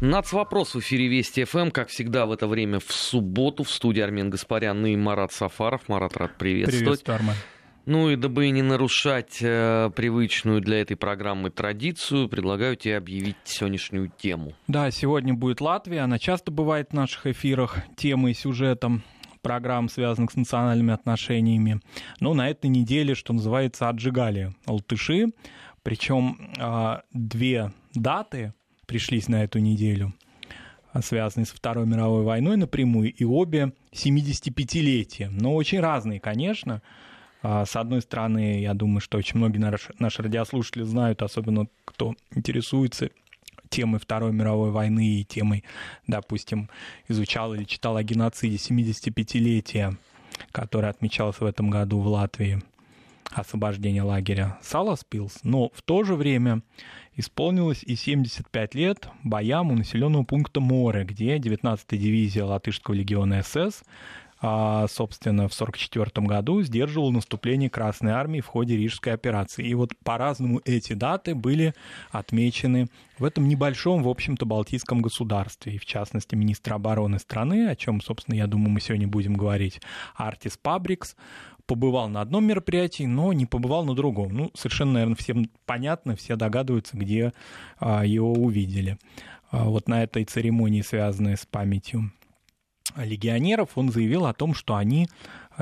Нацвопрос в эфире Вести ФМ, как всегда в это время в субботу в студии Армен Гаспарян и Марат Сафаров. Марат, рад приветствовать. Приветствую, Армен. Ну и дабы не нарушать э, привычную для этой программы традицию, предлагаю тебе объявить сегодняшнюю тему. Да, сегодня будет Латвия. Она часто бывает в наших эфирах темой и сюжетом программ, связанных с национальными отношениями. Но на этой неделе, что называется, отжигали латыши. Причем э, две даты пришлись на эту неделю, а, связанные с Второй мировой войной напрямую, и обе 75-летия. Но очень разные, конечно. А, с одной стороны, я думаю, что очень многие наши радиослушатели знают, особенно кто интересуется темой Второй мировой войны и темой, допустим, изучал или читал о геноциде 75-летия, которое отмечалось в этом году в Латвии, освобождение лагеря Саласпилс. Но в то же время исполнилось и 75 лет боям у населенного пункта Море, где 19-я дивизия Латышского легиона СС а, собственно, в 1944 году сдерживал наступление Красной Армии в ходе Рижской операции. И вот по-разному эти даты были отмечены в этом небольшом, в общем-то, балтийском государстве. И, в частности, министр обороны страны, о чем, собственно, я думаю, мы сегодня будем говорить, Артис Пабрикс, побывал на одном мероприятии, но не побывал на другом. Ну, совершенно, наверное, всем понятно, все догадываются, где а, его увидели. А, вот на этой церемонии, связанной с памятью легионеров, он заявил о том, что они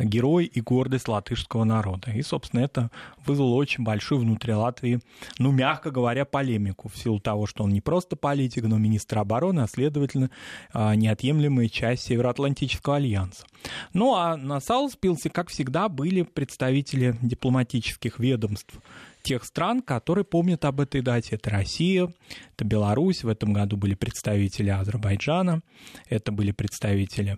герой и гордость латышского народа. И, собственно, это вызвало очень большую внутри Латвии, ну, мягко говоря, полемику в силу того, что он не просто политик, но министр обороны, а, следовательно, а, неотъемлемая часть Североатлантического альянса. Ну, а на Сауспилсе, как всегда, были представители дипломатических ведомств тех стран, которые помнят об этой дате. Это Россия, это Беларусь, в этом году были представители Азербайджана, это были представители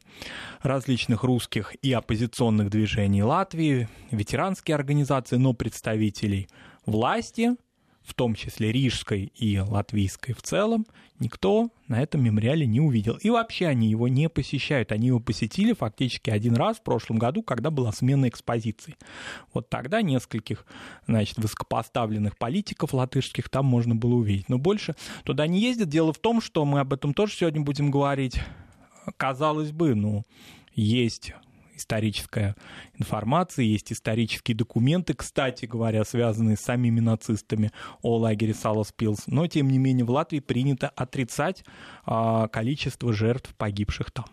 различных русских и оппозиционных движений Латвии, ветеранские организации, но представителей власти – в том числе рижской и латвийской в целом, никто на этом мемориале не увидел. И вообще они его не посещают. Они его посетили фактически один раз в прошлом году, когда была смена экспозиций. Вот тогда нескольких, значит, высокопоставленных политиков латышских там можно было увидеть. Но больше туда не ездят. Дело в том, что мы об этом тоже сегодня будем говорить. Казалось бы, ну, есть историческая информация, есть исторические документы, кстати говоря, связанные с самими нацистами о лагере Саласпилс. Но, тем не менее, в Латвии принято отрицать а, количество жертв, погибших там.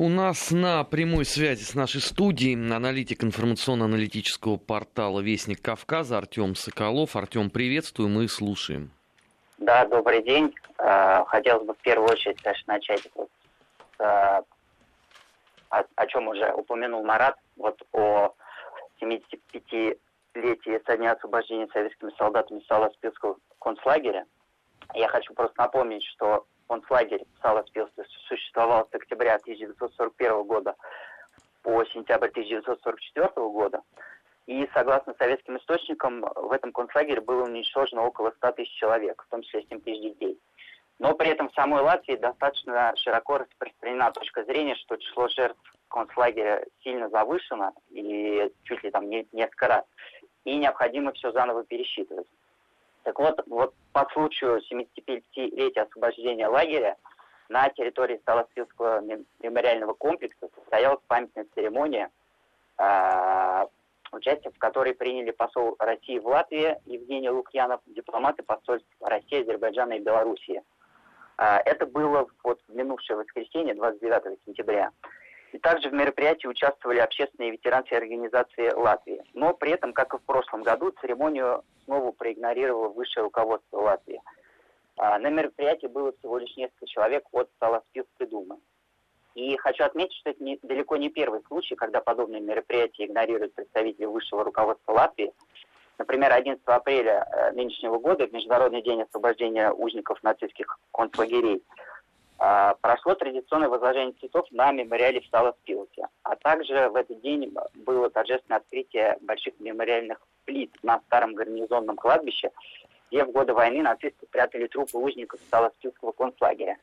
У нас на прямой связи с нашей студией аналитик информационно-аналитического портала «Вестник Кавказа» Артем Соколов. Артем, приветствую, мы слушаем. Да, добрый день. А, хотелось бы в первую очередь, конечно, начать с а, о, о чем уже упомянул Марат, вот о 75-летии со дня освобождения советскими солдатами Саласпилского концлагеря. Я хочу просто напомнить, что концлагерь Саласпилский существовал с октября 1941 года по сентябрь 1944 года. И согласно советским источникам, в этом концлагере было уничтожено около 100 тысяч человек, в том числе 7 тысяч детей. Но при этом в самой Латвии достаточно широко распространена точка зрения, что число жертв концлагеря сильно завышено, и чуть ли там не, несколько раз, и необходимо все заново пересчитывать. Так вот, вот по случаю 75-летия освобождения лагеря на территории Сталоспилского мемориального комплекса состоялась памятная церемония, э, участие в которой приняли посол России в Латвии Евгений Лукьянов, дипломаты посольств России, Азербайджана и Белоруссии – это было вот в минувшее воскресенье, 29 сентября. И также в мероприятии участвовали общественные ветеранские организации Латвии. Но при этом, как и в прошлом году, церемонию снова проигнорировало высшее руководство Латвии. А, на мероприятии было всего лишь несколько человек от Саласпилской думы. И хочу отметить, что это не, далеко не первый случай, когда подобные мероприятия игнорируют представители высшего руководства Латвии. Например, 11 апреля э, нынешнего года, в Международный день освобождения узников нацистских концлагерей, э, прошло традиционное возложение цветов на мемориале в Саласпилсе. А также в этот день было торжественное открытие больших мемориальных плит на старом гарнизонном кладбище, где в годы войны нацисты прятали трупы узников Саласпилского концлагеря.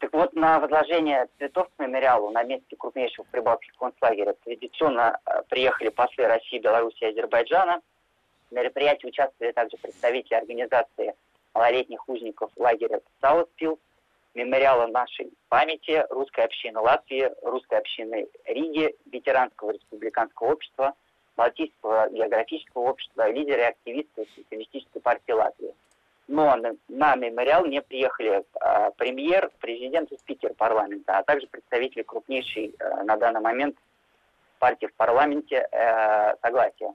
Так вот, на возложение цветов к мемориалу на месте крупнейшего прибалтийского концлагеря традиционно э, приехали послы России, Беларуси и Азербайджана – в мероприятии участвовали также представители организации малолетних узников лагеря Сауспилс, мемориала нашей памяти русской общины Латвии, русской общины Риги, ветеранского республиканского общества, Балтийского географического общества, лидеры и активисты Социалистической партии Латвии. Но на, на мемориал не приехали э, премьер, президент и спикер парламента, а также представители крупнейшей э, на данный момент партии в парламенте э, «Согласие».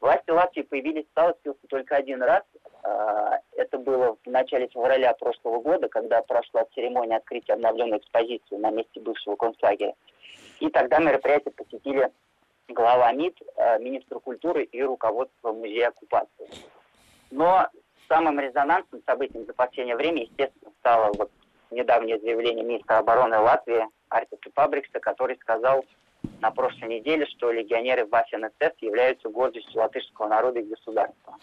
Власти Латвии появились в Саутфилсе только один раз. А, это было в начале февраля прошлого года, когда прошла церемония открытия обновленной экспозиции на месте бывшего концлагеря. И тогда мероприятие посетили глава МИД, а, министр культуры и руководство музея оккупации. Но самым резонансным событием за последнее время, естественно, стало вот недавнее заявление министра обороны Латвии Артиса Пабрикса, который сказал, на прошлой неделе, что легионеры Вафен СС являются гордостью латышского народа и государства.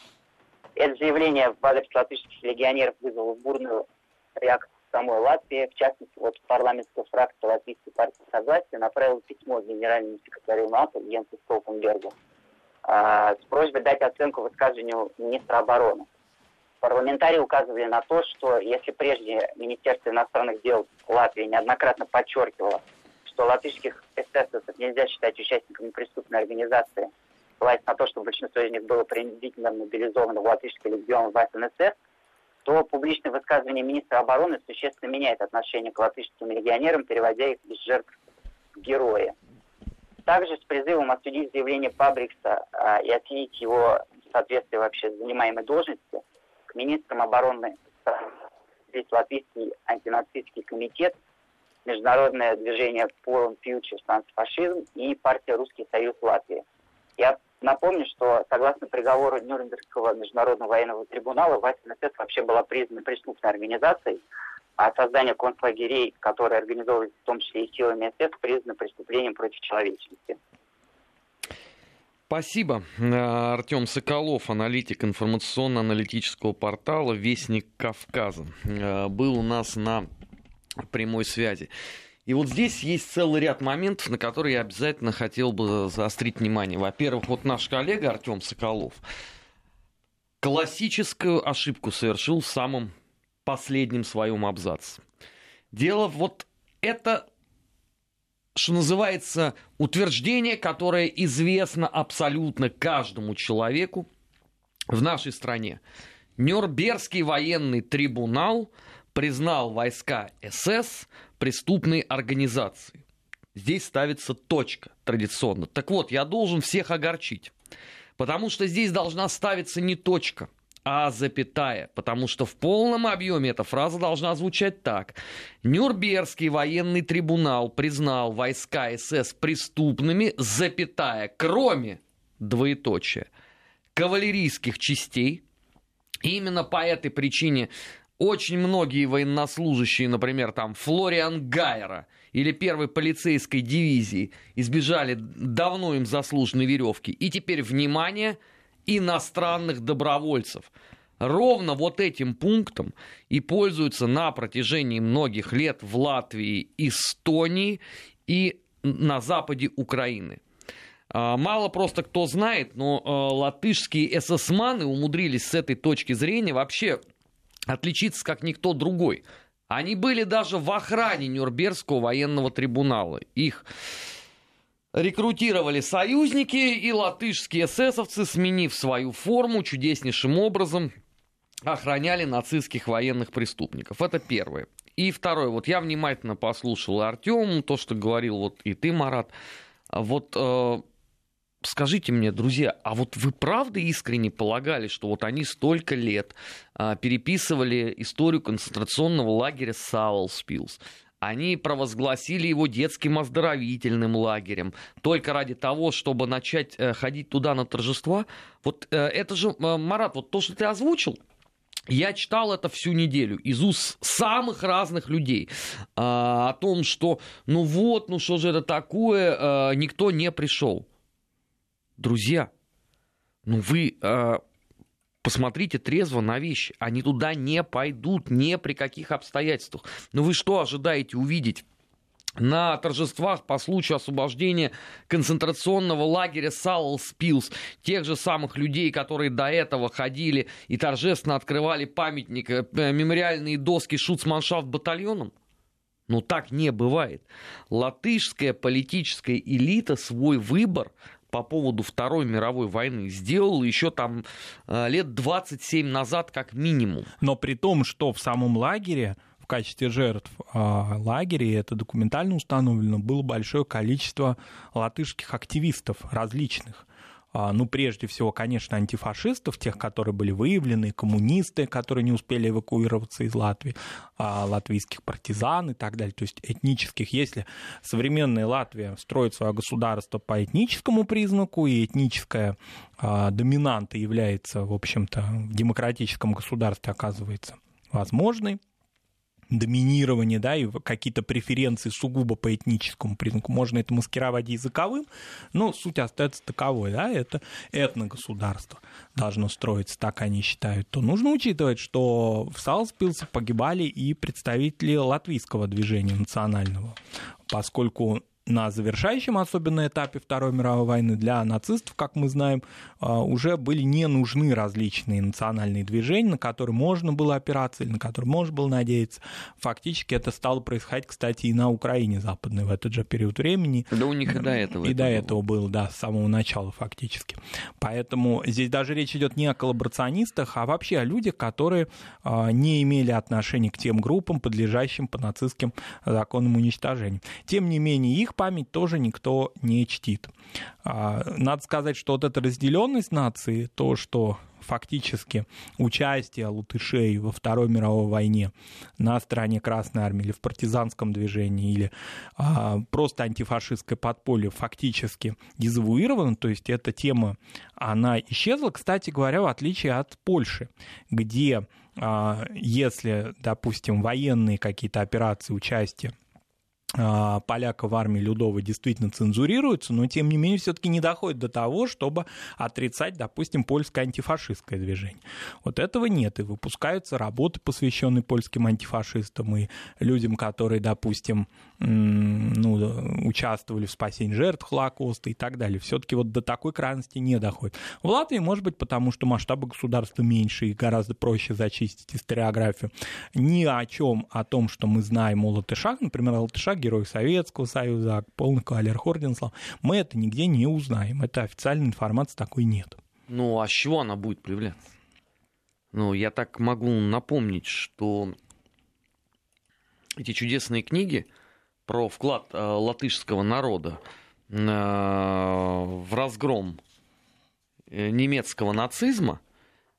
Это заявление в адрес латышских легионеров вызвало бурную реакцию самой Латвии. В частности, вот парламентская фракция Латвийской партии Согласия направила письмо генеральному секретарю НАТО Йенсу Столтенбергу э, с просьбой дать оценку высказыванию министра обороны. Парламентарии указывали на то, что если прежде Министерство иностранных дел Латвии неоднократно подчеркивало, что латышских эсэсовцев нельзя считать участниками преступной организации, ссылаясь на то, что большинство из них было принудительно мобилизовано в латышский легион в СНСР, то публичное высказывание министра обороны существенно меняет отношение к латышским легионерам, переводя их из жертв в герои. Также с призывом осудить заявление Пабрикса а, и оценить его соответствие вообще занимаемой должности, к министрам обороны здесь Латвийский антинацистский комитет Международное движение Forum Future Антифашизм и партия Русский Союз Латвии. Я напомню, что согласно приговору Нюрнбергского международного военного трибунала, ВАСНСС вообще была признана преступной организацией, а создание концлагерей, которые организовывались в том числе и силами СС, признано преступлением против человечности. Спасибо. Артем Соколов, аналитик информационно-аналитического портала «Вестник Кавказа», э, был у нас на прямой связи. И вот здесь есть целый ряд моментов, на которые я обязательно хотел бы заострить внимание. Во-первых, вот наш коллега Артем Соколов классическую ошибку совершил в самом последнем своем абзаце. Дело вот это, что называется, утверждение, которое известно абсолютно каждому человеку в нашей стране. Нюрнбергский военный трибунал – признал войска СС преступной организацией. Здесь ставится точка традиционно. Так вот, я должен всех огорчить. Потому что здесь должна ставиться не точка, а запятая. Потому что в полном объеме эта фраза должна звучать так. Нюрнбергский военный трибунал признал войска СС преступными, запятая, кроме двоеточия, кавалерийских частей. И именно по этой причине очень многие военнослужащие, например, там Флориан Гайера или первой полицейской дивизии избежали давно им заслуженной веревки. И теперь, внимание, иностранных добровольцев. Ровно вот этим пунктом и пользуются на протяжении многих лет в Латвии, Эстонии и на западе Украины. А, мало просто кто знает, но а, латышские эсэсманы умудрились с этой точки зрения вообще отличиться как никто другой. Они были даже в охране Нюрнбергского военного трибунала. Их рекрутировали союзники, и латышские эсэсовцы, сменив свою форму, чудеснейшим образом охраняли нацистских военных преступников. Это первое. И второе, вот я внимательно послушал Артему, то, что говорил вот и ты, Марат. Вот э, скажите мне, друзья, а вот вы правда искренне полагали, что вот они столько лет а, переписывали историю концентрационного лагеря Саулспилс, они провозгласили его детским оздоровительным лагерем только ради того, чтобы начать э, ходить туда на торжества. Вот э, это же, э, Марат, вот то, что ты озвучил, я читал это всю неделю из уст самых разных людей а, о том, что ну вот, ну что же это такое, а, никто не пришел. Друзья, ну вы э, посмотрите трезво на вещи. Они туда не пойдут ни при каких обстоятельствах. Ну вы что ожидаете увидеть на торжествах по случаю освобождения концентрационного лагеря Салл-Спилс, тех же самых людей, которые до этого ходили и торжественно открывали памятник, э, мемориальные доски Шуцманшафт батальоном? Ну так не бывает. Латышская политическая элита свой выбор по поводу Второй мировой войны сделала еще там э, лет 27 назад как минимум. Но при том, что в самом лагере в качестве жертв а, лагеря, и это документально установлено, было большое количество латышских активистов различных. А, ну, прежде всего, конечно, антифашистов, тех, которые были выявлены, коммунисты, которые не успели эвакуироваться из Латвии, а, латвийских партизан и так далее, то есть этнических. Если современная Латвия строит свое государство по этническому признаку, и этническая доминанта является, в общем-то, в демократическом государстве оказывается возможной, доминирование, да, и какие-то преференции сугубо по этническому признаку. Можно это маскировать языковым, но суть остается таковой, да, это этногосударство должно строиться, так они считают, то нужно учитывать, что в Салспилсе погибали и представители латвийского движения национального, поскольку на завершающем особенно этапе Второй мировой войны для нацистов, как мы знаем, а, уже были не нужны различные национальные движения, на которые можно было опираться или на которые можно было надеяться. Фактически это стало происходить, кстати, и на Украине западной в этот же период времени. Да у них и до этого. И до этого было, да, с самого начала фактически. Поэтому здесь даже речь идет не о коллаборационистах, а вообще о людях, которые а, не имели отношения к тем группам, подлежащим по нацистским законам уничтожения. Тем не менее, их память тоже никто не чтит. А, надо сказать, что вот эта разделенность нации, то, что фактически участие латышей во Второй мировой войне на стороне Красной Армии или в партизанском движении, или а, просто антифашистское подполье фактически дезавуировано, то есть эта тема, она исчезла, кстати говоря, в отличие от Польши, где а, если, допустим, военные какие-то операции, участие поляка в армии Людова действительно цензурируется, но тем не менее все-таки не доходит до того, чтобы отрицать, допустим, польское антифашистское движение. Вот этого нет, и выпускаются работы, посвященные польским антифашистам и людям, которые, допустим, ну, участвовали в спасении жертв Холокоста и так далее. Все-таки вот до такой крайности не доходит. В Латвии, может быть, потому что масштабы государства меньше и гораздо проще зачистить историографию. Ни о чем, о том, что мы знаем о латышах, например, о латышах герой Советского Союза, полный кавалер Хорденслав, мы это нигде не узнаем. Это официальной информации такой нет. Ну, а с чего она будет появляться? Ну, я так могу напомнить, что эти чудесные книги про вклад э, латышского народа э, в разгром э, немецкого нацизма,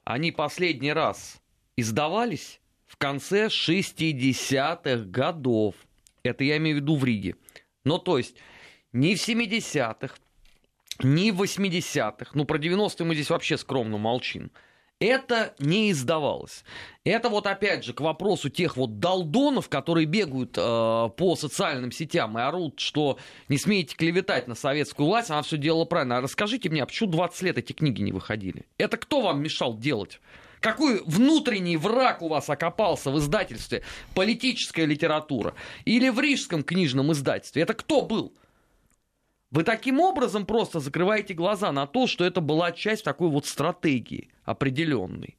они последний раз издавались в конце 60-х годов. Это я имею в виду в Риге. Ну, то есть, не в 70-х, не в 80-х, ну, про 90-е мы здесь вообще скромно молчим. Это не издавалось. Это вот опять же к вопросу тех вот долдонов, которые бегают э, по социальным сетям и орут, что не смеете клеветать на советскую власть, она все делала правильно. А расскажите мне, а почему 20 лет эти книги не выходили? Это кто вам мешал делать? Какой внутренний враг у вас окопался в издательстве «Политическая литература» или в Рижском книжном издательстве? Это кто был? Вы таким образом просто закрываете глаза на то, что это была часть такой вот стратегии определенной.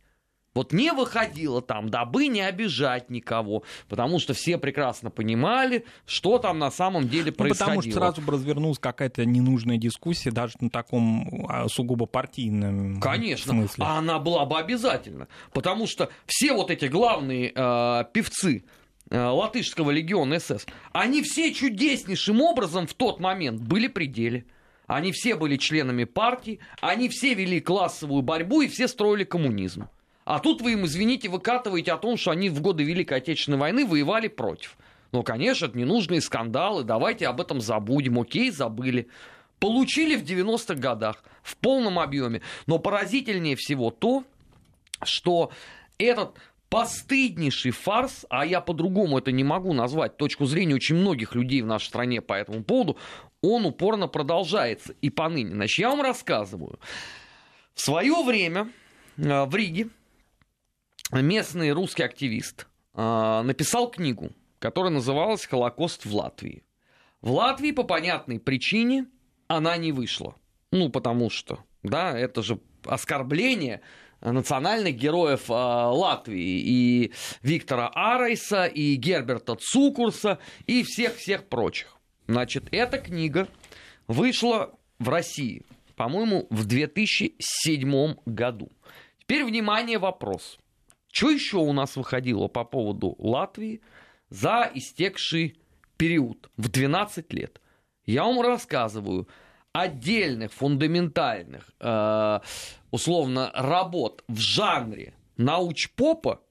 Вот не выходило там, дабы не обижать никого, потому что все прекрасно понимали, что там на самом деле происходило. Ну, потому что сразу бы развернулась какая-то ненужная дискуссия даже на таком а, сугубо партийном Конечно, смысле. а она была бы обязательно, потому что все вот эти главные э, певцы, э, латышского легиона СС, они все чудеснейшим образом в тот момент были при деле. Они все были членами партии, они все вели классовую борьбу и все строили коммунизм. А тут вы им, извините, выкатываете о том, что они в годы Великой Отечественной войны воевали против. Ну, конечно, это ненужные скандалы, давайте об этом забудем. Окей, забыли. Получили в 90-х годах в полном объеме. Но поразительнее всего то, что этот постыднейший фарс, а я по-другому это не могу назвать, точку зрения очень многих людей в нашей стране по этому поводу, он упорно продолжается и поныне. Значит, я вам рассказываю. В свое время э, в Риге местный русский активист э, написал книгу, которая называлась «Холокост в Латвии». В Латвии по понятной причине она не вышла. Ну, потому что, да, это же оскорбление национальных героев э, Латвии, и Виктора Арайса, и Герберта Цукурса, и всех-всех прочих. Значит, эта книга вышла в России, по-моему, в 2007 году. Теперь, внимание, вопрос. Что еще у нас выходило по поводу Латвии за истекший период в 12 лет? Я вам рассказываю отдельных фундаментальных, э, условно, работ в жанре научпопа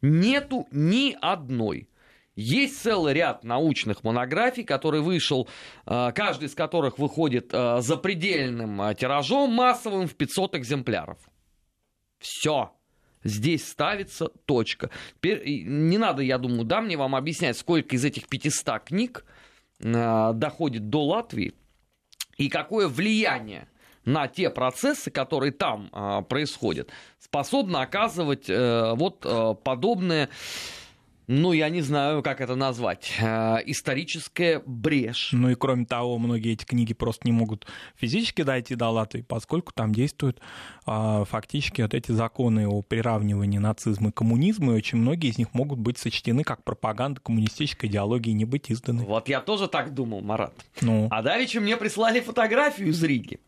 нету ни одной. Есть целый ряд научных монографий, который вышел, э, каждый из которых выходит э, за предельным э, тиражом массовым в 500 экземпляров. Все. Здесь ставится точка. Не надо, я думаю, да, мне вам объяснять, сколько из этих 500 книг доходит до Латвии и какое влияние на те процессы, которые там э, происходят, способно оказывать э, вот э, подобное ну, я не знаю, как это назвать, э, историческая брешь. Ну и кроме того, многие эти книги просто не могут физически дойти до Латвии, поскольку там действуют а, фактически вот эти законы о приравнивании нацизма и коммунизма, и очень многие из них могут быть сочтены как пропаганда коммунистической идеологии и не быть изданы. Вот я тоже так думал, Марат. Ну. А давеча мне прислали фотографию из Риги.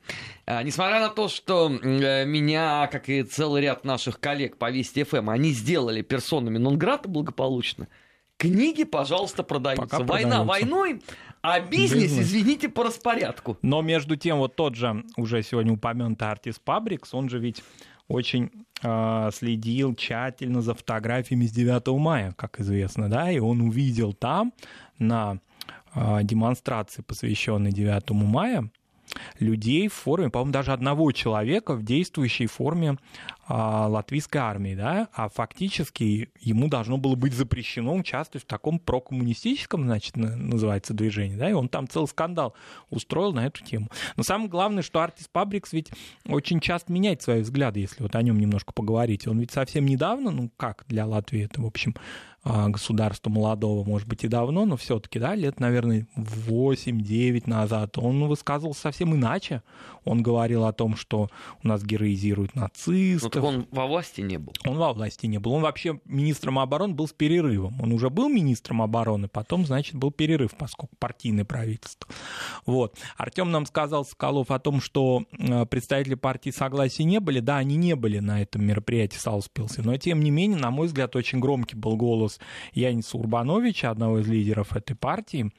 А, несмотря на то, что э, меня, как и целый ряд наших коллег по Вести ФМ, они сделали персонами Нонграта благополучно, книги, пожалуйста, продаются. Пока Война продаются. войной, а бизнес, Бизнес. извините, по распорядку. Но между тем, вот тот же уже сегодня упомянутый Артис Пабрикс, он же ведь очень э, следил тщательно за фотографиями с 9 мая, как известно, да, и он увидел там на э, демонстрации, посвященной 9 мая, людей в форме, по-моему, даже одного человека в действующей форме а, латвийской армии, да, а фактически ему должно было быть запрещено участвовать в таком прокоммунистическом, значит, на- называется движении, да, и он там целый скандал устроил на эту тему. Но самое главное, что Артис Пабрикс ведь очень часто меняет свои взгляды, если вот о нем немножко поговорить. Он ведь совсем недавно, ну как для Латвии это, в общем, государства молодого, может быть, и давно, но все-таки, да, лет, наверное, 8-9 назад, он высказывался совсем иначе. Он говорил о том, что у нас героизируют Ну нацистов. так он во власти не был. Он во власти не был. Он вообще министром обороны был с перерывом. Он уже был министром обороны, потом, значит, был перерыв, поскольку партийное правительство. Вот. Артем нам сказал, Соколов, о том, что э, представители партии согласия не были. Да, они не были на этом мероприятии Сауспилсе, но, тем не менее, на мой взгляд, очень громкий был голос Яниса Урбановича, одного из лидеров этой партии,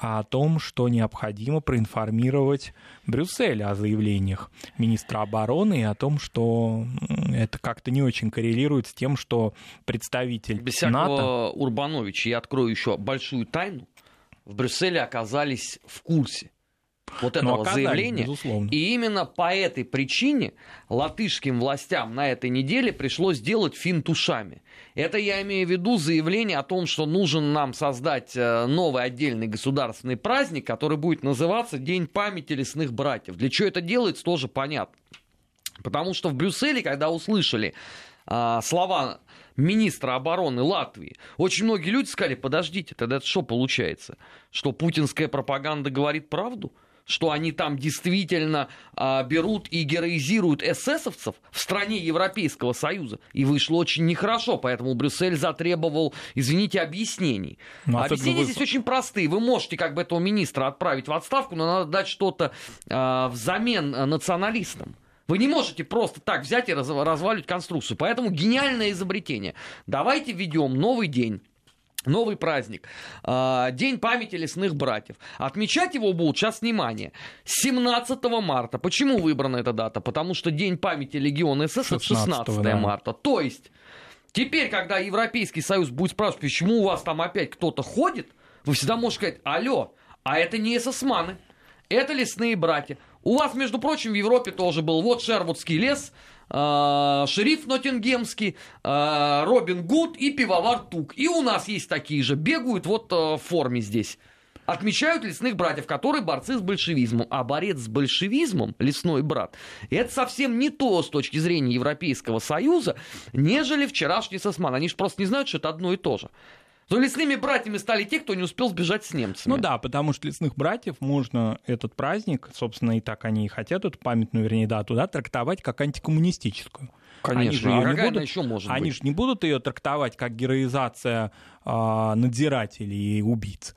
о том, что необходимо проинформировать Брюссель о заявлениях министра обороны и о том, что это как-то не очень коррелирует с тем, что представитель Без НАТО... Урбановича я открою еще большую тайну. В Брюсселе оказались в курсе вот Ну, этого оказались, заявления. безусловно. И именно по этой причине латышским властям на этой неделе пришлось делать финт ушами. Это я имею в виду заявление о том, что нужен нам создать э, новый отдельный государственный праздник, который будет называться День памяти лесных братьев. Для чего это делается, тоже понятно. Потому что в Брюсселе, когда услышали а, слова министра обороны Латвии, очень многие люди сказали, подождите, тогда это что получается? Что путинская пропаганда говорит правду? Что они там действительно а, берут и героизируют эсэсовцев в стране Европейского Союза? И вышло очень нехорошо, поэтому Брюссель затребовал, извините, объяснений. Ну, особенно Объяснения вы- здесь очень простые. Вы можете как бы этого министра отправить в отставку, но надо дать что-то а, взамен а, националистам. Вы не можете просто так взять и раз- разваливать конструкцию. Поэтому гениальное изобретение. Давайте введем новый день. Новый праздник. А, День памяти лесных братьев. Отмечать его будут, сейчас внимание, 17 марта. Почему выбрана эта дата? Потому что День памяти Легиона СС это 16 16 да. марта. То есть, теперь, когда Европейский Союз будет спрашивать, почему у вас там опять кто-то ходит, вы всегда можете сказать, алло, а это не эсэсманы, это лесные братья. У вас, между прочим, в Европе тоже был вот Шервудский лес, шериф Ноттингемский, э, Робин Гуд и пивовар Тук. И у нас есть такие же, бегают вот э, в форме здесь. Отмечают лесных братьев, которые борцы с большевизмом. А борец с большевизмом, лесной брат, это совсем не то с точки зрения Европейского Союза, нежели вчерашний сосман. Они же просто не знают, что это одно и то же. То лесными братьями стали те, кто не успел сбежать с немцами. Ну да, потому что лесных братьев можно этот праздник, собственно, и так они и хотят эту памятную, вернее, дату, да, трактовать как антикоммунистическую. Конечно, они же а какая будут, еще может Они быть? же не будут ее трактовать как героизация э, надзирателей и убийц.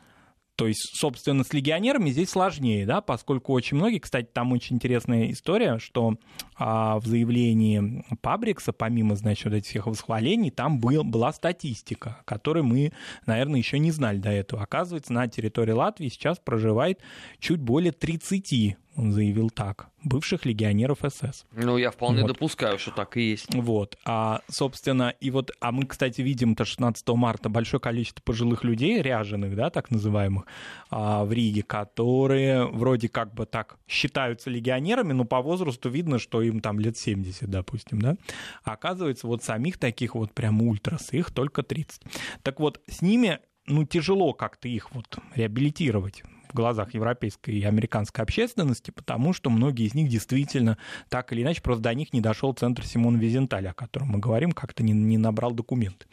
То есть, собственно, с легионерами здесь сложнее, да, поскольку очень многие, кстати, там очень интересная история, что а, в заявлении Пабрикса, помимо, значит, вот этих всех восхвалений, там был, была статистика, которой мы, наверное, еще не знали до этого. Оказывается, на территории Латвии сейчас проживает чуть более 30 он заявил так, бывших легионеров СС. Ну, я вполне Вот. допускаю, что так и есть. Вот, а, собственно, и вот, а мы, кстати, видим, то 16 марта большое количество пожилых людей, ряженых, да, так называемых, а, в Риге, которые вроде как бы так считаются легионерами, но по возрасту видно, что им там лет 70, допустим, да. А оказывается, вот самих таких вот прям ультрас, их только 30. Так вот, с ними, ну, тяжело как-то их вот реабилитировать в глазах европейской и американской общественности, потому что многие из них действительно так или иначе просто до них не дошел центр Симона Визенталя, о котором мы говорим, как-то не, не набрал документы.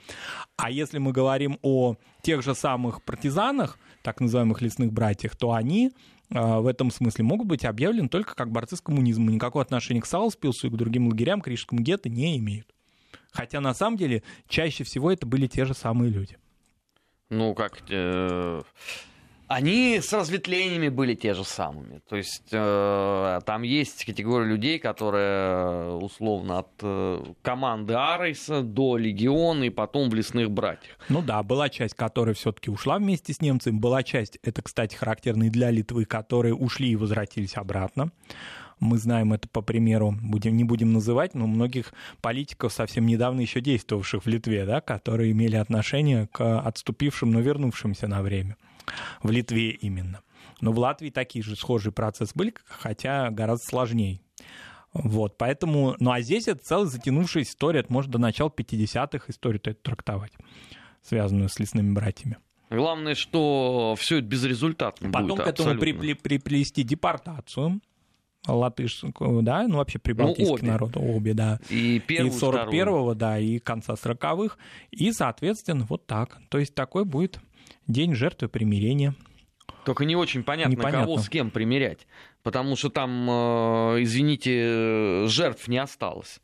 А если мы говорим о тех же самых партизанах, так называемых лесных братьях, то они э, в этом смысле могут быть объявлены только как борцы с коммунизмом. Никакого отношения к Сауспилсу и к другим лагерям, к Рижскому гетто не имеют. Хотя на самом деле чаще всего это были те же самые люди. Ну, как... э, Они с разветвлениями были те же самыми. То есть э, там есть категория людей, которые условно от э, команды Арейса до Легиона и потом в Лесных Братьях. Ну да, была часть, которая все-таки ушла вместе с немцами, была часть, это, кстати, характерно и для Литвы, которые ушли и возвратились обратно. Мы знаем это по примеру, будем, не будем называть, но многих политиков, совсем недавно еще действовавших в Литве, да, которые имели отношение к отступившим, но вернувшимся на время. В Литве именно. Но в Латвии такие же схожие процессы были, хотя гораздо сложнее. Вот, поэтому, ну а здесь это целая затянувшаяся история, это может до начала 50-х историю эту трактовать, связанную с лесными братьями. Главное, что все это безрезультатно Потом будет к этому абсолютно. припли- приплести депортацию латышскую, да, ну вообще прибалтийский обе. народ, обе, да. И первую, и 41-го, да, и конца 40-х. И, соответственно, вот так. То есть такой будет день жертвы примирения. Только не очень понятно, Непонятно. кого с кем примерять. Потому что там, э, извините, жертв не осталось.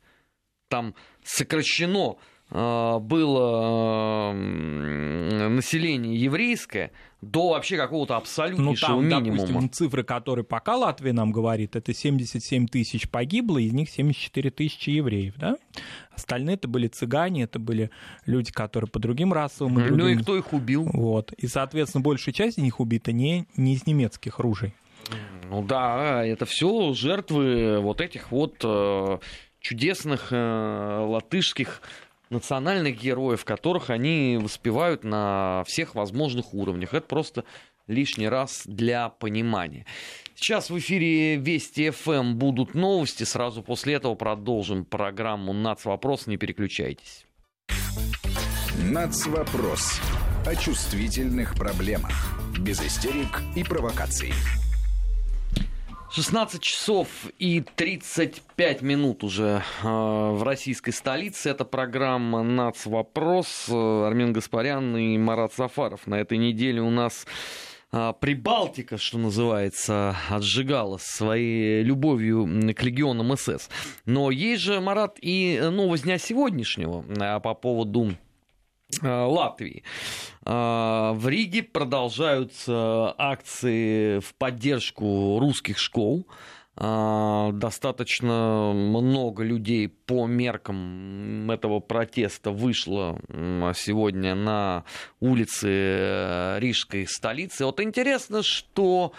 Там сокращено было э, население еврейское до вообще какого-то Ну, абсолютнейшего там, минимума. допустим, цифры, которые пока Латвия нам говорит, это 77 тысяч погибло, из них 74 тысячи евреев, да? Остальные это были цыгане, это были люди, которые по другим расовым и Ну и другим... кто их убил? Вот. И, соответственно, большая часть из них убита не, не из немецких ружей. Ну да, это все жертвы вот этих вот э, чудесных э, латышских национальных героев, которых они воспевают на всех возможных уровнях. Это просто лишний раз для понимания. Сейчас в эфире Вести ФМ будут новости. Сразу после этого продолжим программу «Нацвопрос». Не переключайтесь. Нацвопрос. О чувствительных проблемах. Без истерик и провокаций. 16 часов и 35 минут уже э, в российской столице. Это программа «Нацвопрос». Э, Армен Гаспарян и Марат Сафаров. На этой неделе у нас э, Прибалтика, что называется, отжигала своей любовью к легионам СС. Но есть же, Марат, и новость дня сегодняшнего э, по поводу э, Латвии. Э, В Риге продолжаются акции в поддержку русских школ. Э, Достаточно много людей по меркам этого протеста вышло сегодня на улицы э, рижской столицы. Вот интересно, что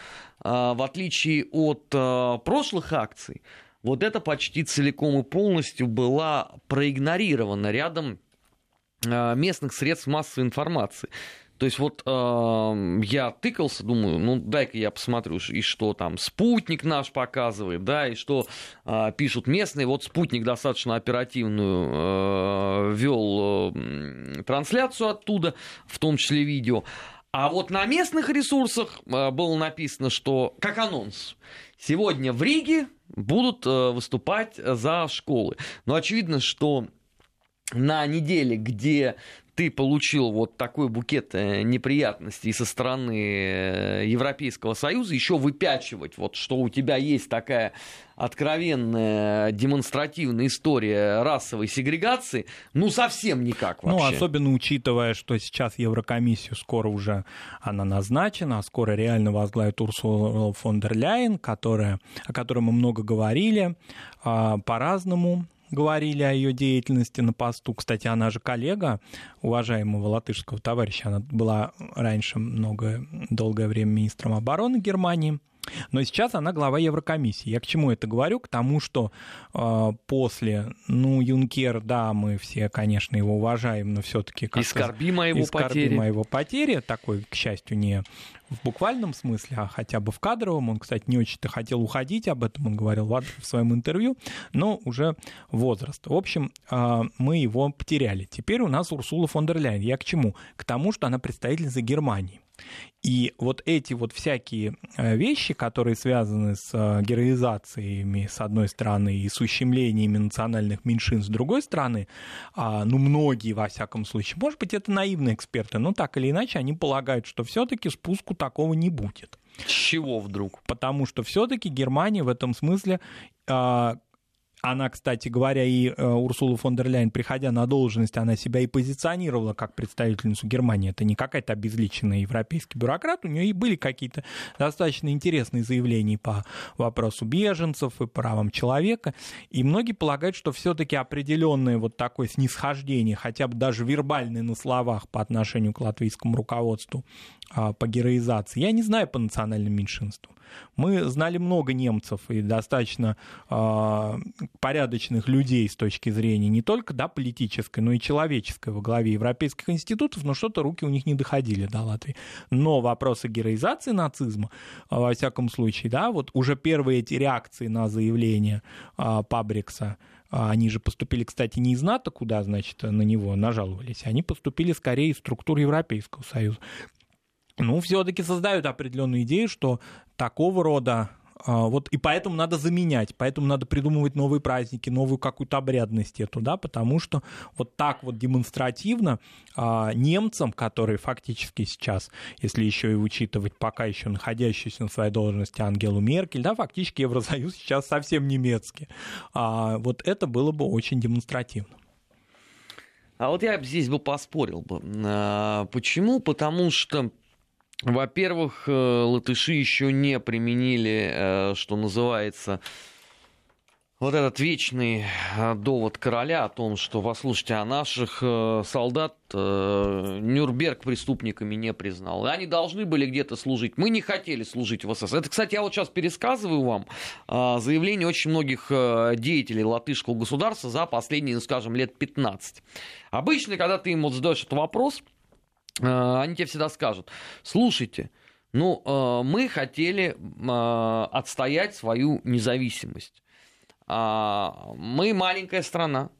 э, в отличие от э, прошлых акций, вот это почти целиком и полностью была проигнорирована рядом э, местных средств массовой информации. То есть вот э, я тыкался, думаю, ну дай-ка я посмотрю, и что там спутник наш показывает, да, и что э, пишут местные. Вот спутник достаточно оперативную э, вел э, трансляцию оттуда, в том числе видео. А вот на местных ресурсах э, было написано, что как анонс. Сегодня в Риге будут э, выступать за школы. Но очевидно, что на неделе, где ты получил вот такой букет э, неприятностей со стороны э, Европейского Союза, еще выпячивать, вот что у тебя есть такая откровенная демонстративная история расовой сегрегации, ну, совсем никак ну, вообще. Ну, особенно учитывая, что сейчас Еврокомиссию скоро уже она назначена, а скоро реально возглавит Урсула фон дер Ляйен, которая, о которой мы много говорили, а, по-разному говорили о ее деятельности на посту. Кстати, она же коллега уважаемого латышского товарища. Она была раньше много, долгое время министром обороны Германии. Но сейчас она глава Еврокомиссии. Я к чему это говорю? К тому, что э, после, ну, Юнкер, да, мы все, конечно, его уважаем, но все-таки как-то... И скорбим о его о его потере. Такой, к счастью, не в буквальном смысле, а хотя бы в кадровом. Он, кстати, не очень-то хотел уходить, об этом он говорил в своем интервью, но уже возраст. В общем, э, мы его потеряли. Теперь у нас Урсула фон дер Ляйен. Я к чему? К тому, что она представительница Германии. И вот эти вот всякие э, вещи, которые связаны с э, героизациями, с одной стороны, и с ущемлениями национальных меньшинств, с другой стороны, а, ну, многие, во всяком случае, может быть, это наивные эксперты, но так или иначе, они полагают, что все-таки спуску такого не будет. С чего вдруг? Потому что все-таки Германия в этом смысле а, она, кстати говоря, и э, Урсула фон дер Ляйен, приходя на должность, она себя и позиционировала как представительницу Германии. Это не какая-то обезличенная европейский бюрократ, у нее и были какие-то достаточно интересные заявления по вопросу беженцев и правам человека. И многие полагают, что все-таки определенное вот такое снисхождение, хотя бы даже вербальное на словах по отношению к латвийскому руководству а, по героизации, я не знаю по национальным меньшинствам. Мы знали много немцев и достаточно э, порядочных людей с точки зрения не только да, политической, но и человеческой во главе европейских институтов, но что-то руки у них не доходили до Латвии. Но вопросы героизации нацизма, э, во всяком случае, да, вот уже первые эти реакции на заявление э, Пабрикса, они же поступили, кстати, не из НАТО, куда, значит, на него нажаловались, они поступили скорее из структур Европейского Союза ну, все-таки создают определенную идею, что такого рода а, вот и поэтому надо заменять, поэтому надо придумывать новые праздники, новую какую-то обрядность эту, да, потому что вот так вот демонстративно а, немцам, которые фактически сейчас, если еще и учитывать пока еще находящуюся на своей должности Ангелу Меркель, да, фактически Евросоюз сейчас совсем немецкий, а, вот это было бы очень демонстративно. А вот я здесь бы поспорил бы. А, почему? Потому что во-первых, э, латыши еще не применили, э, что называется, вот этот вечный э, довод короля о том, что, послушайте, а наших солдат Нюрнберг преступниками не признал. Они должны были где-то служить. Мы не хотели служить в СС. Это, кстати, я вот сейчас пересказываю вам заявление очень многих деятелей латышского государства за последние, скажем, лет 15. Обычно, когда ты им вот задаешь этот вопрос – они тебе всегда скажут, слушайте, ну, э, мы хотели э, отстоять свою независимость. А, мы маленькая страна,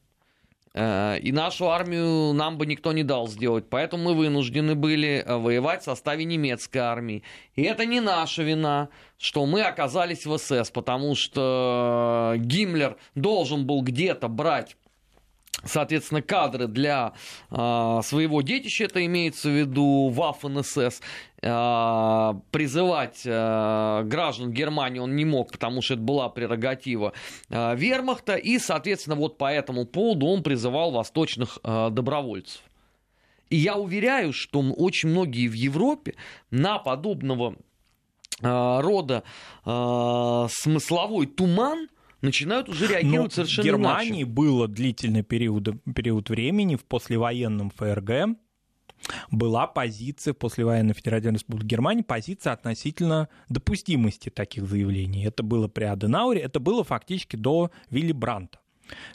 и нашу армию нам бы никто не дал сделать, поэтому мы вынуждены были воевать в составе немецкой армии. И это не наша вина, что мы оказались в СС, потому что Гиммлер должен был где-то брать соответственно, кадры для э, своего детища, это имеется в виду Waffen СС, э, призывать э, граждан Германии он не мог, потому что это была прерогатива вермахта, и, соответственно, вот по этому поводу он призывал восточных добровольцев. И я уверяю, что очень многие в Европе на подобного рода смысловой туман – начинают уже реагировать Но совершенно В Германии иначе. было длительный период, период времени в послевоенном ФРГ, была позиция послевоенной Федеративной Республики Германии, позиция относительно допустимости таких заявлений. Это было при Аденауре, это было фактически до Вилли Бранта,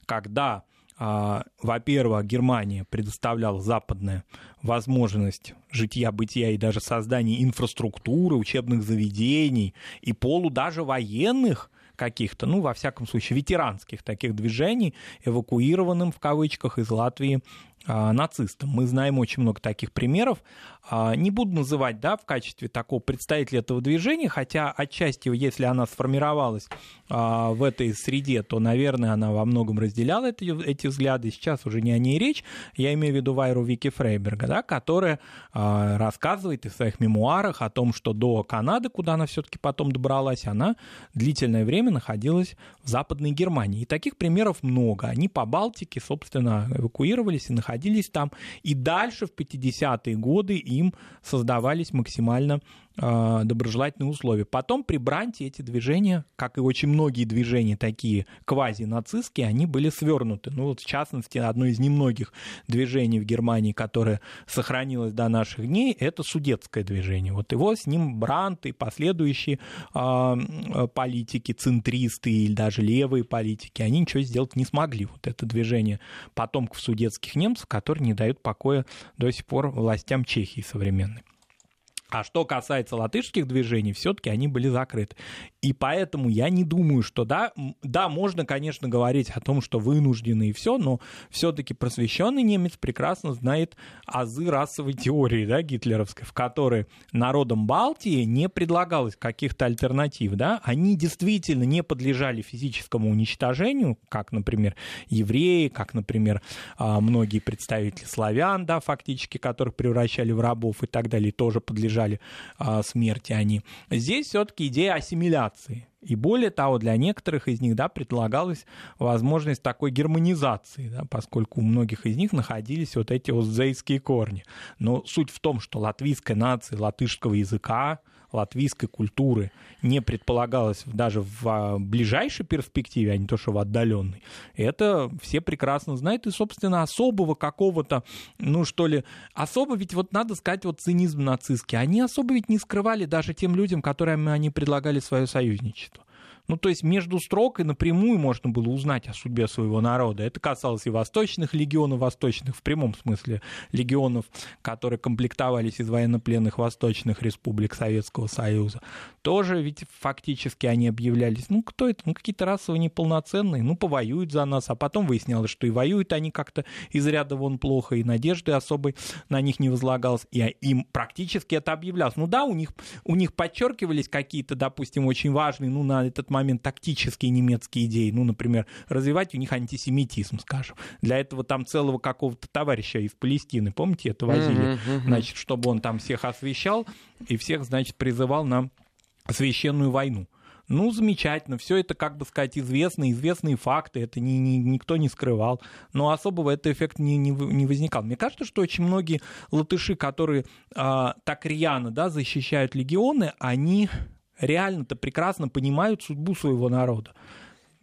когда а, во-первых, Германия предоставляла западная возможность житья-бытия и даже создания инфраструктуры, учебных заведений и полу даже военных каких-то, ну, во всяком случае, ветеранских таких движений, эвакуированным в кавычках из Латвии нацистам. Мы знаем очень много таких примеров. А, не буду называть да, в качестве такого представителя этого движения, хотя отчасти, если она сформировалась а, в этой среде, то, наверное, она во многом разделяла эти, эти взгляды. Сейчас уже не о ней речь. Я имею в виду Вайру Вики Фрейберга, да, которая рассказывает в своих мемуарах о том, что до Канады, куда она все-таки потом добралась, она длительное время находилась в Западной Германии. И таких примеров много. Они по Балтике, собственно, эвакуировались и находились находились там, и дальше в 50-е годы им создавались максимально доброжелательные условия. Потом при Бранте эти движения, как и очень многие движения такие квази-нацистские, они были свернуты. Ну вот в частности, одно из немногих движений в Германии, которое сохранилось до наших дней, это судетское движение. Вот его с ним Брант и последующие э, политики, центристы или даже левые политики, они ничего сделать не смогли. Вот это движение потомков судетских немцев, которые не дают покоя до сих пор властям Чехии современной. А что касается латышских движений, все-таки они были закрыты. И поэтому я не думаю, что да, да, можно, конечно, говорить о том, что вынуждены и все, но все-таки просвещенный немец прекрасно знает азы расовой теории, да, гитлеровской, в которой народам Балтии не предлагалось каких-то альтернатив, да, они действительно не подлежали физическому уничтожению, как, например, евреи, как, например, а, многие представители славян, да, фактически, которых превращали в рабов и так далее, тоже подлежали избежали а, смерти они. Здесь все-таки идея ассимиляции. И более того, для некоторых из них да, предлагалась возможность такой германизации, да, поскольку у многих из них находились вот эти оззейские корни. Но суть в том, что латвийская нация латышского языка, латвийской культуры не предполагалось даже в а, ближайшей перспективе, а не то, что в отдаленной. Это все прекрасно знают, и, собственно, особого какого-то, ну что ли, особо ведь вот надо сказать, вот цинизм нацистский, они особо ведь не скрывали даже тем людям, которым они предлагали свое союзничество. Ну, то есть между строк и напрямую можно было узнать о судьбе своего народа. Это касалось и восточных легионов, восточных в прямом смысле легионов, которые комплектовались из военнопленных восточных республик Советского Союза. Тоже ведь фактически они объявлялись, ну, кто это? Ну, какие-то расово неполноценные, ну, повоюют за нас, а потом выяснялось, что и воюют они как-то из ряда вон плохо, и надежды особой на них не возлагалось, и им практически это объявлялось. Ну да, у них, у них подчеркивались какие-то, допустим, очень важные, ну, на этот момент тактические немецкие идеи, ну, например, развивать у них антисемитизм, скажем. Для этого там целого какого-то товарища из Палестины, помните, это возили, значит, чтобы он там всех освещал и всех, значит, призывал на священную войну. Ну, замечательно, все это, как бы сказать, известно, известные факты, это ни, ни, никто не скрывал, но особого этот эффект не, не, не возникал. Мне кажется, что очень многие латыши, которые а, так рьяно да, защищают легионы, они реально-то прекрасно понимают судьбу своего народа.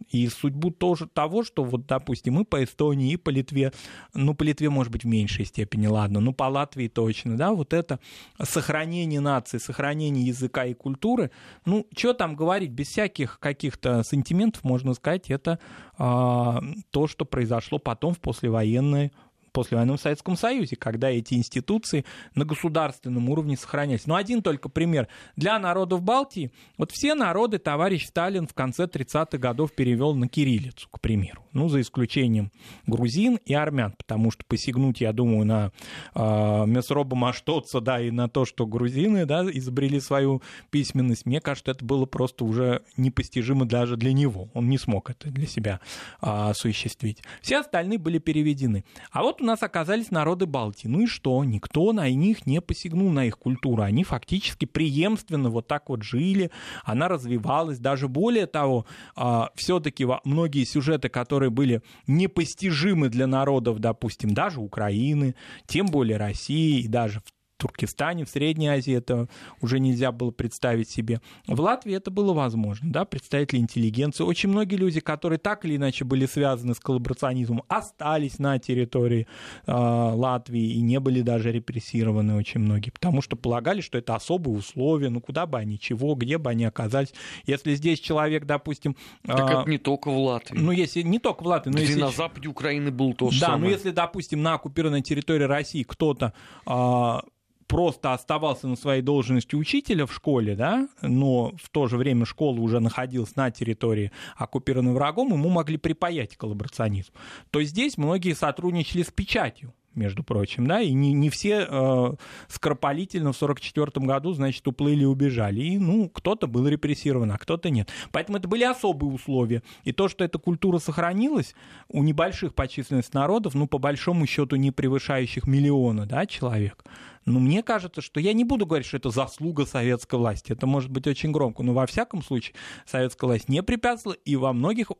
И судьбу тоже того, что вот, допустим, и по Эстонии, и по Литве, ну, по Литве, может быть, в меньшей степени, ладно, но по Латвии точно, да, вот это сохранение нации, сохранение языка и культуры, ну, что там говорить, без всяких каких-то сантиментов, можно сказать, это а, то, что произошло потом в послевоенное послевоенном Советском Союзе, когда эти институции на государственном уровне сохранялись. Но один только пример. Для народов Балтии, вот все народы товарищ Сталин в конце 30-х годов перевел на кириллицу, к примеру. Ну, за исключением грузин и армян, потому что посягнуть, я думаю, на э, а, Месроба Маштоца, да, и на то, что грузины, да, изобрели свою письменность, мне кажется, это было просто уже непостижимо даже для него. Он не смог это для себя э, осуществить. Все остальные были переведены. А вот у нас оказались народы Балтии. Ну и что? Никто на них не посягнул, на их культуру. Они фактически преемственно вот так вот жили, она развивалась. Даже более того, а, все-таки многие сюжеты, которые были непостижимы для народов, допустим, даже Украины, тем более России и даже в Туркестане, в Средней Азии это уже нельзя было представить себе. В Латвии это было возможно, да, представители интеллигенции. Очень многие люди, которые так или иначе были связаны с коллаборационизмом, остались на территории э, Латвии и не были даже репрессированы очень многие, потому что полагали, что это особые условия, ну куда бы они, чего, где бы они оказались. Если здесь человек, допустим... Так э, это не только в Латвии. Ну, если не только в Латвии, но Где если... на западе Украины был то же да, самое. Да, но если, допустим, на оккупированной территории России кто-то э, просто оставался на своей должности учителя в школе, да, но в то же время школа уже находилась на территории оккупированной врагом, ему могли припаять коллаборационизм. То здесь многие сотрудничали с печатью. между прочим, да, и не, не все э, скоропалительно в 1944 году, значит, уплыли и убежали. И, ну, кто-то был репрессирован, а кто-то нет. Поэтому это были особые условия. И то, что эта культура сохранилась у небольших по численности народов, ну, по большому счету, не превышающих миллиона, да, человек, ну, мне кажется, что я не буду говорить, что это заслуга советской власти. Это может быть очень громко. Но во всяком случае, советская власть не препятствовала и во многих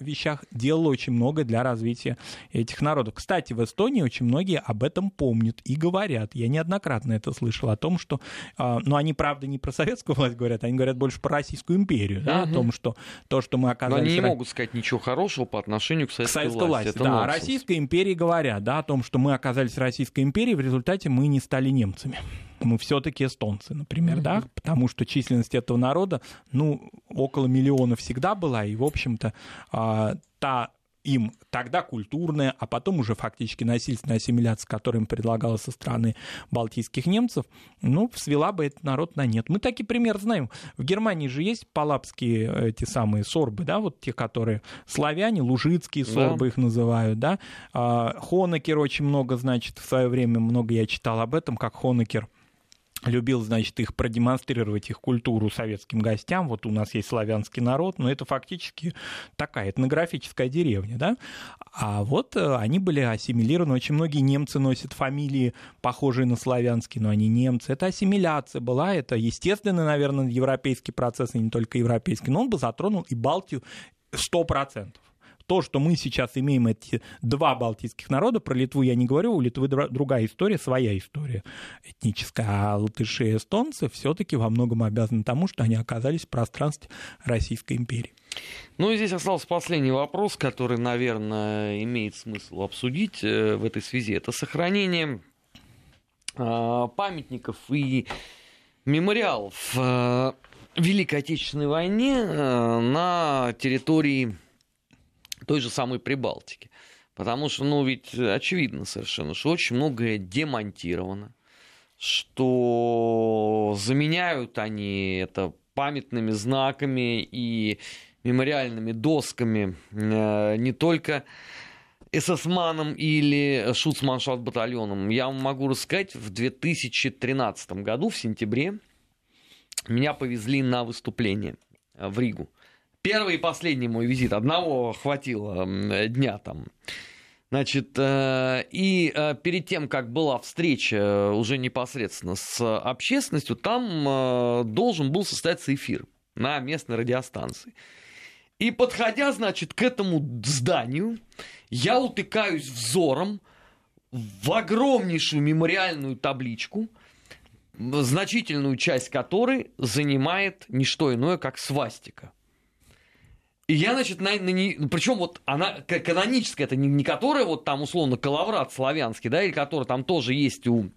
вещах делала очень много для развития этих народов. Кстати, в Эстонии очень многие об этом помнят и говорят. Я неоднократно это слышал о том, что... А, ну, они, правда, не про советскую власть говорят, они говорят больше про Российскую империю, да, угу. о том, что то, что мы оказались... Но они не могут сказать ничего хорошего по отношению к советской, к советской власти. власти. да, нонсенс. о Российской империи говорят, да, о том, что мы оказались в Российской империи, в результате мы не стали немцами мы все-таки эстонцы, например, mm-hmm. да, потому что численность этого народа, ну, около миллиона всегда была, и, в общем-то, а, та им тогда культурная, а потом уже фактически насильственная ассимиляция, которая им предлагалась со стороны балтийских немцев, ну, свела бы этот народ на нет. Мы такие пример знаем. В Германии же есть палапские эти самые сорбы, да, вот те, которые славяне, лужицкие сорбы да. их называют, да. А, Хонекер очень много, значит, в свое время много я читал об этом, как Хонекер любил, значит, их продемонстрировать, их культуру советским гостям. Вот у нас есть славянский народ, но это фактически такая этнографическая деревня, да. А вот э, они были ассимилированы. Очень многие немцы носят фамилии, похожие на славянские, но они немцы. Это ассимиляция была, это естественный, наверное, европейский процесс, и не только европейский, но он бы затронул и Балтию сто процентов то, что мы сейчас имеем эти два балтийских народа, про Литву я не говорю, у Литвы другая история, своя история этническая, а латыши и эстонцы все-таки во многом обязаны тому, что они оказались в пространстве Российской империи. Ну и здесь остался последний вопрос, который, наверное, имеет смысл обсудить э, в этой связи. Это сохранение а, памятников и мемориалов э, Великой Отечественной войне э, на территории той же самой Прибалтики. Потому что, ну, ведь очевидно совершенно, что очень многое демонтировано, что заменяют они это памятными знаками и мемориальными досками э, не только эсэсманом или шуцманшафт батальоном. Я вам могу рассказать, в 2013 году, в сентябре, меня повезли на выступление в Ригу. Первый и последний мой визит. Одного хватило дня там. Значит, э, и э, перед тем, как была встреча э, уже непосредственно с общественностью, там должен был состояться эфир на местной радиостанции. И подходя, значит, к этому зданию, я утыкаюсь взором в огромнейшую мемориальную табличку, значительную часть которой занимает не что иное, как свастика. И я, значит, на, на не... Ну, причем вот она каноническая, это не, не которая вот там условно коловрат славянский, да, или которая там тоже есть у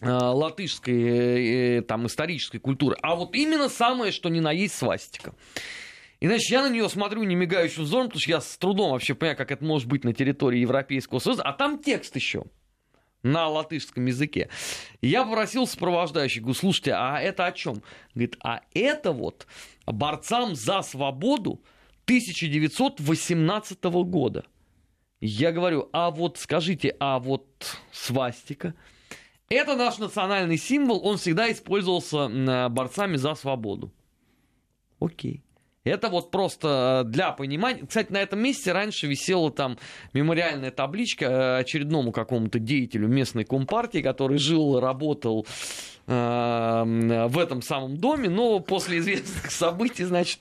э, латышской э, там исторической культуры, а вот именно самое, что ни на есть свастика. И, значит, я на нее смотрю не мигающим взором, потому что я с трудом вообще понимаю, как это может быть на территории Европейского Союза, а там текст еще на латышском языке. Я попросил сопровождающих, говорю, слушайте, а это о чем? Говорит, а это вот борцам за свободу 1918 года. Я говорю, а вот скажите, а вот свастика? Это наш национальный символ, он всегда использовался борцами за свободу. Окей. Это вот просто э, для понимания. Кстати, на этом месте раньше висела там мемориальная табличка э, очередному какому-то деятелю местной компартии, который жил, работал э, в этом самом доме, но после известных событий, значит,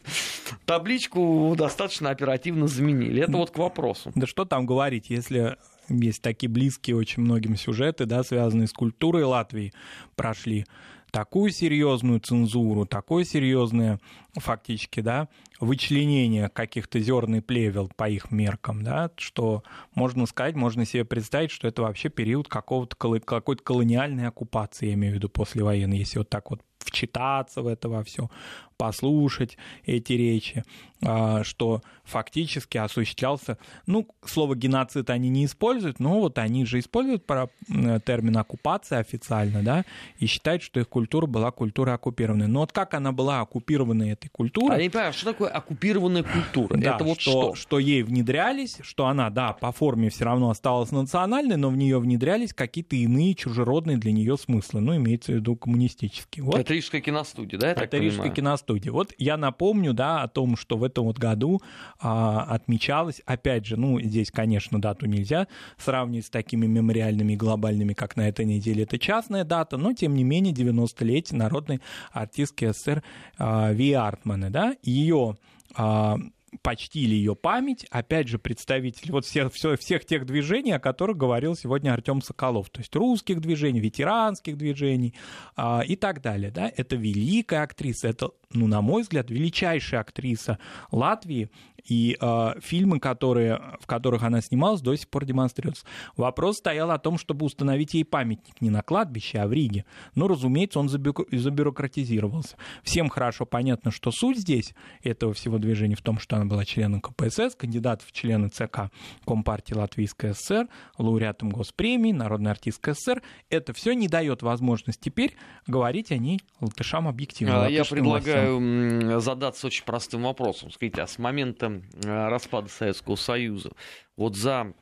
табличку достаточно оперативно заменили. Это вот к вопросу. Да что там говорить, если есть такие близкие очень многим сюжеты, да, связанные с культурой Латвии, прошли такую серьезную цензуру, такое серьезное фактически, да, вычленение каких-то зерн и плевел по их меркам, да, что можно сказать, можно себе представить, что это вообще период какого-то, какой-то колониальной оккупации, я имею в виду послевоенной, если вот так вот вчитаться в это во все, послушать эти речи, а, что фактически осуществлялся, ну, слово геноцид они не используют, но вот они же используют термин оккупация официально, да, и считают, что их культура была культурой оккупированной. Но вот как она была оккупированной этой культурой? А я понимаю, что такое оккупированная культура? Да, Это вот что, что? Что ей внедрялись, что она, да, по форме все равно осталась национальной, но в нее внедрялись какие-то иные чужеродные для нее смыслы, ну, имеется в виду коммунистические. Вот. Это Рижская киностудия, да, я Это Рижская киностудия. Вот я напомню, да, о том, что в этом вот году а, отмечалось, опять же, ну, здесь, конечно, дату нельзя сравнивать с такими мемориальными и глобальными, как на этой неделе, это частная дата, но, тем не менее, 90-летие народной артистки СССР а, Ви Артмана, да, ее а, почтили ее память, опять же, представители вот всех, всех, всех тех движений, о которых говорил сегодня Артем Соколов, то есть русских движений, ветеранских движений а, и так далее. Да? Это великая актриса, это, ну, на мой взгляд, величайшая актриса Латвии, и э, фильмы, которые, в которых она снималась, до сих пор демонстрируются. Вопрос стоял о том, чтобы установить ей памятник не на кладбище, а в Риге. Но, разумеется, он забю... забюрократизировался. Всем хорошо понятно, что суть здесь этого всего движения в том, что она была членом КПСС, кандидат в члены ЦК Компартии Латвийской ССР, лауреатом Госпремии, народной артисткой СССР. Это все не дает возможность теперь говорить о ней латышам объективно. А, я предлагаю властям. задаться очень простым вопросом. Скажите, а с момента распада Советского Союза, вот за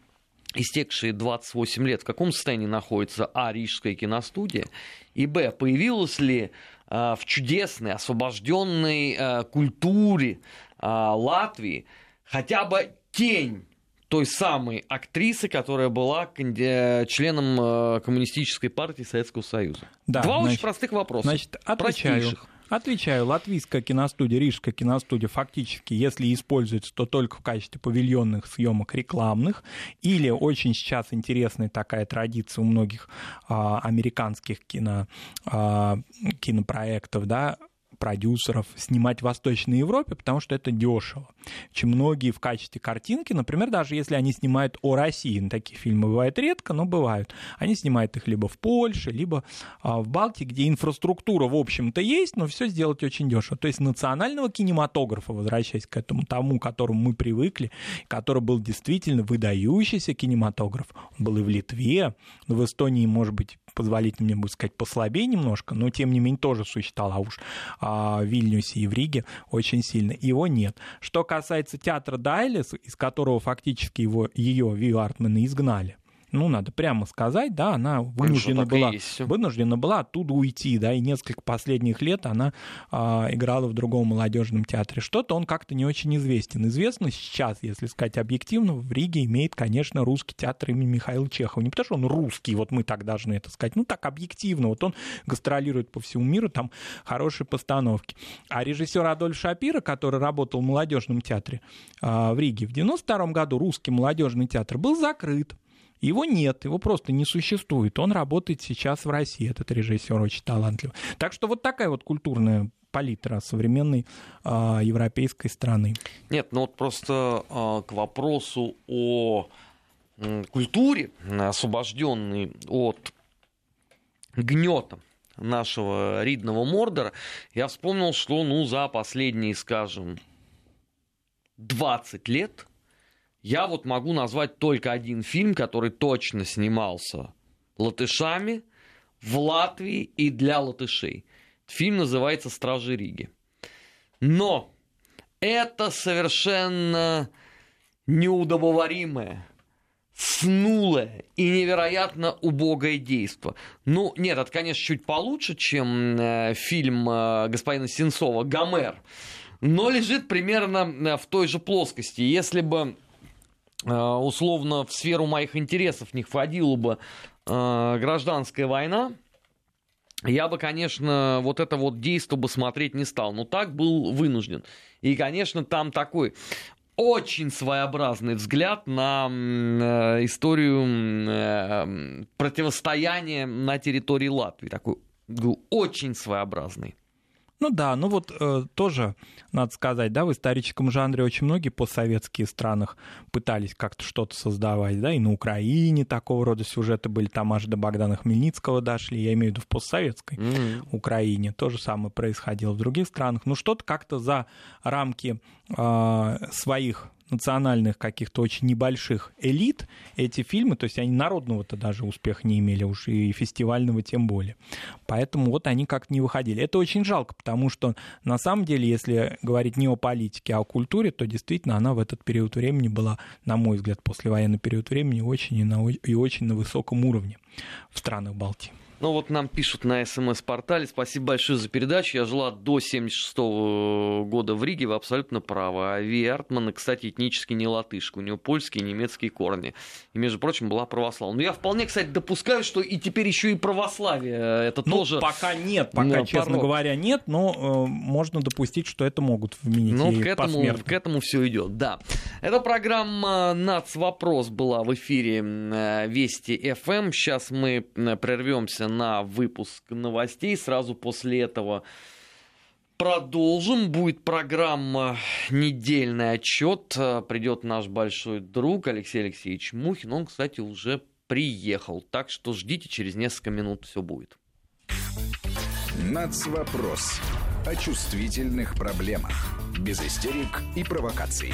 истекшие 28 лет, в каком состоянии находится А. Рижская киностудия, и Б. Появилась ли э, в чудесной, освобожденной э, культуре Латвии хотя бы тень той самой актрисы, которая была членом Коммунистической партии Советского Союза? Да, Два значит, очень простых вопроса. Значит, отвечаю. Простейших. Отвечаю, латвийская киностудия, рижская киностудия фактически, если используется, то только в качестве павильонных съемок рекламных, или очень сейчас интересная такая традиция у многих а, американских кино, а, кинопроектов, да, продюсеров снимать в Восточной Европе, потому что это дешево. Чем многие в качестве картинки, например, даже если они снимают о России, ну, такие фильмы бывают редко, но бывают, они снимают их либо в Польше, либо а, в Балтии, где инфраструктура, в общем-то, есть, но все сделать очень дешево. То есть национального кинематографа, возвращаясь к этому тому, к которому мы привыкли, который был действительно выдающийся кинематограф, он был и в Литве, в Эстонии, может быть, позволить мне будет сказать, послабее немножко, но тем не менее тоже существовал, а уж а, в Вильнюсе и в Риге очень сильно. Его нет. Что касается театра Дайлис, из которого фактически его, ее Вио Артмана изгнали, ну, надо прямо сказать, да, она вынуждена была, вынуждена была оттуда уйти, да, и несколько последних лет она а, играла в другом молодежном театре. Что-то он как-то не очень известен. Известно сейчас, если сказать объективно, в Риге имеет, конечно, русский театр имени Михаила Чехова. Не потому что он русский, вот мы так должны это сказать, ну, так объективно. Вот он гастролирует по всему миру, там хорошие постановки. А режиссер Адольф Шапира, который работал в молодежном театре а, в Риге в 92 году, русский молодежный театр, был закрыт. Его нет, его просто не существует. Он работает сейчас в России, этот режиссер очень талантливый. Так что вот такая вот культурная палитра современной э, европейской страны. Нет, ну вот просто э, к вопросу о э, культуре, освобожденной от гнета нашего ридного Мордора, я вспомнил, что ну, за последние, скажем, 20 лет я вот могу назвать только один фильм, который точно снимался латышами в Латвии и для латышей. Фильм называется «Стражи Риги». Но это совершенно неудобоваримое, снулое и невероятно убогое действо. Ну, нет, это, конечно, чуть получше, чем э, фильм э, господина Сенцова «Гомер», но лежит примерно э, в той же плоскости. Если бы условно в сферу моих интересов не входила бы э, гражданская война, я бы, конечно, вот это вот действо бы смотреть не стал. Но так был вынужден. И, конечно, там такой очень своеобразный взгляд на э, историю э, противостояния на территории Латвии. Такой очень своеобразный. Ну да, ну вот э, тоже, надо сказать, да, в историческом жанре очень многие постсоветские странах пытались как-то что-то создавать, да, и на Украине такого рода сюжеты были, там аж до Богдана Хмельницкого дошли, я имею в виду в постсоветской mm-hmm. Украине, то же самое происходило в других странах, ну что-то как-то за рамки э, своих национальных каких-то очень небольших элит эти фильмы, то есть они народного-то даже успеха не имели уж и фестивального тем более. Поэтому вот они как-то не выходили. Это очень жалко, потому что на самом деле, если говорить не о политике, а о культуре, то действительно она в этот период времени была, на мой взгляд, послевоенный период времени очень и, на, и очень на высоком уровне в странах Балтии. Ну вот нам пишут на СМС-портале. Спасибо большое за передачу. Я жила до 76 года в Риге, вы абсолютно правы. А Ви Артман, кстати, этнически не латышка. У него польские и немецкие корни. И, между прочим, была православна. Но я вполне, кстати, допускаю, что и теперь еще и православие. Это ну, тоже... пока нет, пока, ну, честно порог. говоря, нет, но э, можно допустить, что это могут вменить Ну, к этому, к этому все идет, да. Эта программа «Нац. Вопрос» была в эфире э, Вести ФМ. Сейчас мы э, прервемся прервемся на выпуск новостей. Сразу после этого продолжим. Будет программа «Недельный отчет». Придет наш большой друг Алексей Алексеевич Мухин. Он, кстати, уже приехал. Так что ждите, через несколько минут все будет. Нацвопрос. О чувствительных проблемах. Без истерик и провокаций.